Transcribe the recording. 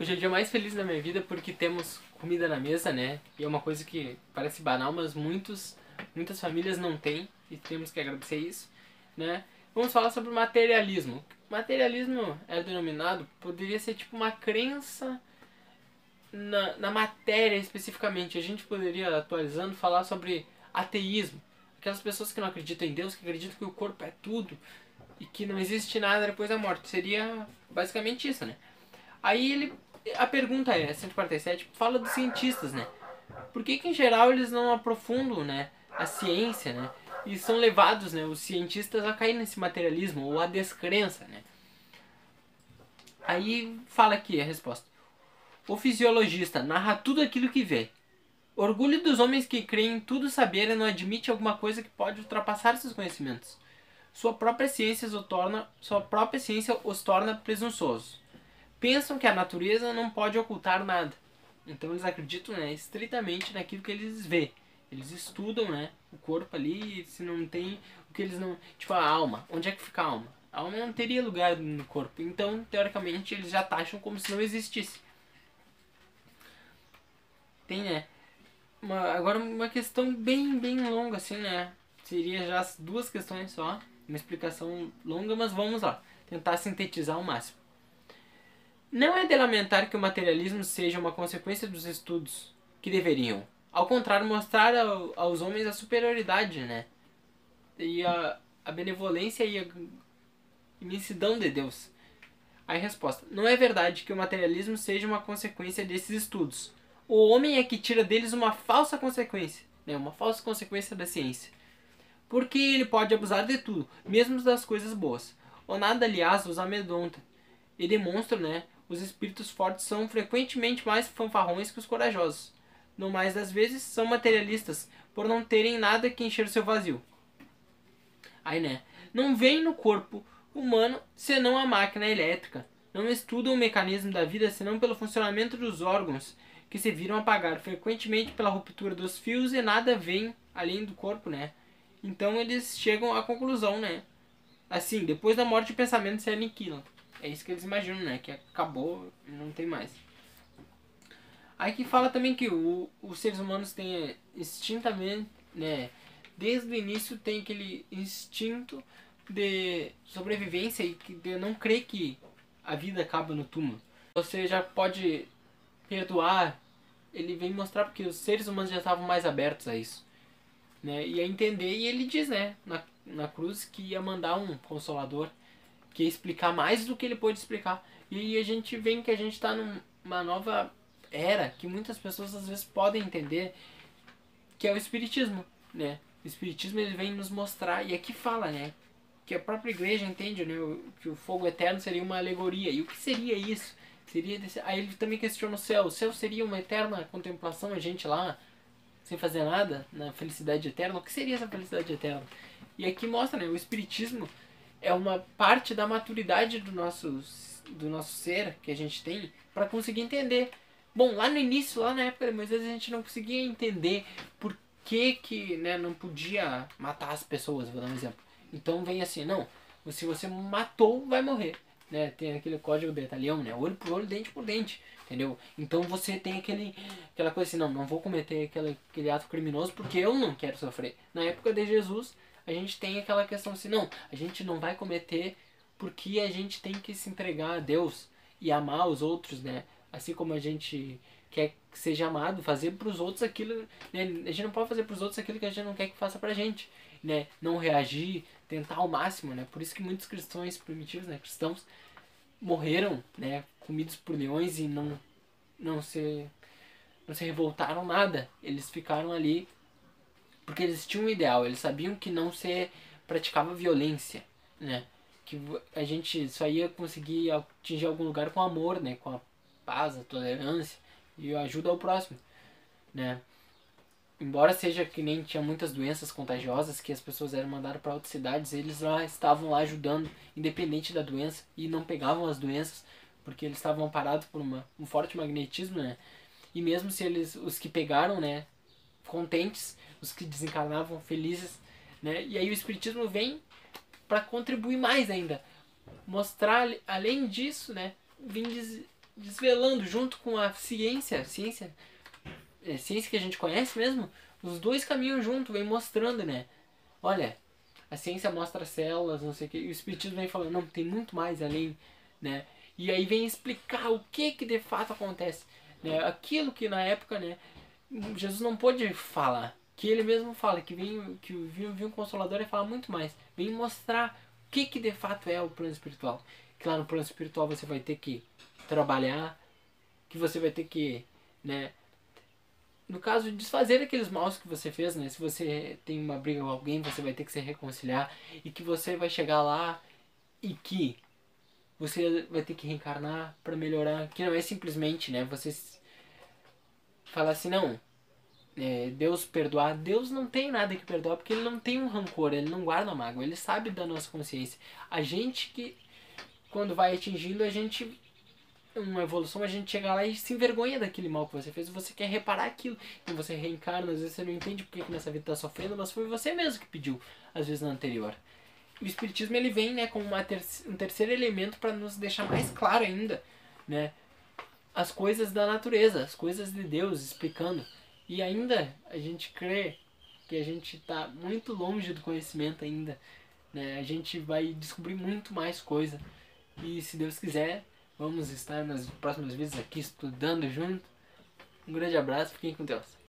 Hoje é o dia mais feliz da minha vida porque temos comida na mesa, né? E é uma coisa que parece banal, mas muitos, muitas famílias não têm e temos que agradecer isso, né? Vamos falar sobre materialismo. Materialismo é denominado, poderia ser tipo uma crença na, na matéria especificamente. A gente poderia, atualizando, falar sobre ateísmo. Aquelas pessoas que não acreditam em Deus, que acreditam que o corpo é tudo e que não existe nada depois da morte. Seria basicamente isso, né? Aí ele a pergunta é, 147, fala dos cientistas, né? Por que, que em geral eles não aprofundam, né, a ciência, né? E são levados, né, os cientistas a cair nesse materialismo ou a descrença, né? Aí fala aqui a resposta. O fisiologista narra tudo aquilo que vê. Orgulho dos homens que creem em tudo saber e não admite alguma coisa que pode ultrapassar seus conhecimentos. Sua própria ciência os torna, sua própria ciência os torna presunçosos pensam que a natureza não pode ocultar nada. Então eles acreditam né, estritamente naquilo que eles vê. Eles estudam né, o corpo ali, se não tem o que eles não. Tipo a alma. Onde é que fica a alma? A alma não teria lugar no corpo. Então, teoricamente, eles já taxam como se não existisse. Tem, né? Uma, agora uma questão bem, bem longa, assim, né? Seria já duas questões só. Uma explicação longa, mas vamos lá. Tentar sintetizar ao máximo. Não é de lamentar que o materialismo seja uma consequência dos estudos que deveriam, ao contrário, mostrar ao, aos homens a superioridade, né? E a, a benevolência e a imensidão de Deus. Aí resposta: Não é verdade que o materialismo seja uma consequência desses estudos. O homem é que tira deles uma falsa consequência, né? Uma falsa consequência da ciência. Porque ele pode abusar de tudo, mesmo das coisas boas. O nada, aliás, os amedronta. E demonstra, né, os espíritos fortes são frequentemente mais fanfarrões que os corajosos. No mais das vezes, são materialistas, por não terem nada que encher seu vazio. Aí, né? Não veem no corpo humano senão a máquina elétrica. Não estudam o mecanismo da vida senão pelo funcionamento dos órgãos, que se viram apagar frequentemente pela ruptura dos fios e nada veem além do corpo, né? Então eles chegam à conclusão, né? Assim, depois da morte o pensamento se aniquila. É isso que eles imaginam, né? Que acabou não tem mais. Aí que fala também que o, os seres humanos têm instintamente, né? Desde o início tem aquele instinto de sobrevivência e de não crer que a vida acaba no túmulo. Você já pode perdoar. Ele vem mostrar porque os seres humanos já estavam mais abertos a isso. Né? E a entender, e ele diz, né, na, na cruz, que ia mandar um consolador que explicar mais do que ele pôde explicar. E a gente vê que a gente está numa nova era que muitas pessoas às vezes podem entender que é o espiritismo, né? O espiritismo ele vem nos mostrar e aqui fala, né, que a própria igreja entende, né, que o fogo eterno seria uma alegoria. E o que seria isso? Seria desse... aí ele também questiona o céu. O céu seria uma eterna contemplação, a gente lá sem fazer nada, na felicidade eterna. O que seria essa felicidade eterna? E aqui mostra, né, o espiritismo é uma parte da maturidade do nosso, do nosso ser que a gente tem para conseguir entender. Bom, lá no início, lá na época de Moisés, a gente não conseguia entender por que, que né, não podia matar as pessoas, vou dar um exemplo. Então vem assim, não, se você matou, vai morrer. Né? Tem aquele código de batalhão, né? Olho por olho, dente por dente. Entendeu? Então você tem aquele, aquela coisa assim, não, não vou cometer aquele, aquele ato criminoso porque eu não quero sofrer. Na época de Jesus, a gente tem aquela questão assim, não, a gente não vai cometer porque a gente tem que se entregar a Deus e amar os outros, né? Assim como a gente quer que seja amado, fazer para os outros aquilo, né? A gente não pode fazer para os outros aquilo que a gente não quer que faça para a gente, né? Não reagir, tentar ao máximo, né? Por isso que muitos cristãos primitivos, né, cristãos morreram, né, comidos por leões e não não se não se revoltaram nada. Eles ficaram ali porque eles tinham um ideal, eles sabiam que não se praticava violência, né? Que a gente só ia conseguir atingir algum lugar com amor, né? Com a paz, a tolerância e a ajuda ao próximo, né? Embora seja que nem tinha muitas doenças contagiosas que as pessoas eram mandadas para outras cidades, eles lá estavam lá ajudando, independente da doença, e não pegavam as doenças, porque eles estavam parados por uma, um forte magnetismo, né? E mesmo se eles, os que pegaram, né, contentes, os que desencarnavam felizes, né? E aí o espiritismo vem para contribuir mais ainda, mostrar além disso, né, vim desvelando junto com a ciência, ciência, é, ciência que a gente conhece mesmo, os dois caminham junto, vem mostrando, né? Olha, a ciência mostra células, não sei o que, e o espiritismo vem falando, não, tem muito mais além, né? E aí vem explicar o que que de fato acontece, né? Aquilo que na época, né, Jesus não pôde falar, que ele mesmo fala, que vem que viu, viu um consolador e fala muito mais, vem mostrar o que que de fato é o plano espiritual. Que lá no plano espiritual você vai ter que trabalhar, que você vai ter que, né, no caso, desfazer aqueles maus que você fez, né? Se você tem uma briga com alguém, você vai ter que se reconciliar e que você vai chegar lá e que você vai ter que reencarnar para melhorar, que não é simplesmente, né? Você falar assim, não, é, Deus perdoar, Deus não tem nada que perdoar porque ele não tem um rancor, ele não guarda mágoa, ele sabe da nossa consciência. A gente que quando vai atingindo, a gente uma evolução, a gente chega lá e se envergonha daquele mal que você fez, você quer reparar aquilo. Então você reencarna, às vezes você não entende porque que nessa vida está sofrendo, mas foi você mesmo que pediu, às vezes na anterior. O espiritismo ele vem, né, como ter um terceiro elemento para nos deixar mais claro ainda, né, as coisas da natureza, as coisas de Deus, explicando. E ainda a gente crê que a gente está muito longe do conhecimento ainda, né? A gente vai descobrir muito mais coisa. E se Deus quiser, Vamos estar nas próximas vezes aqui estudando junto. Um grande abraço, fiquem com Deus.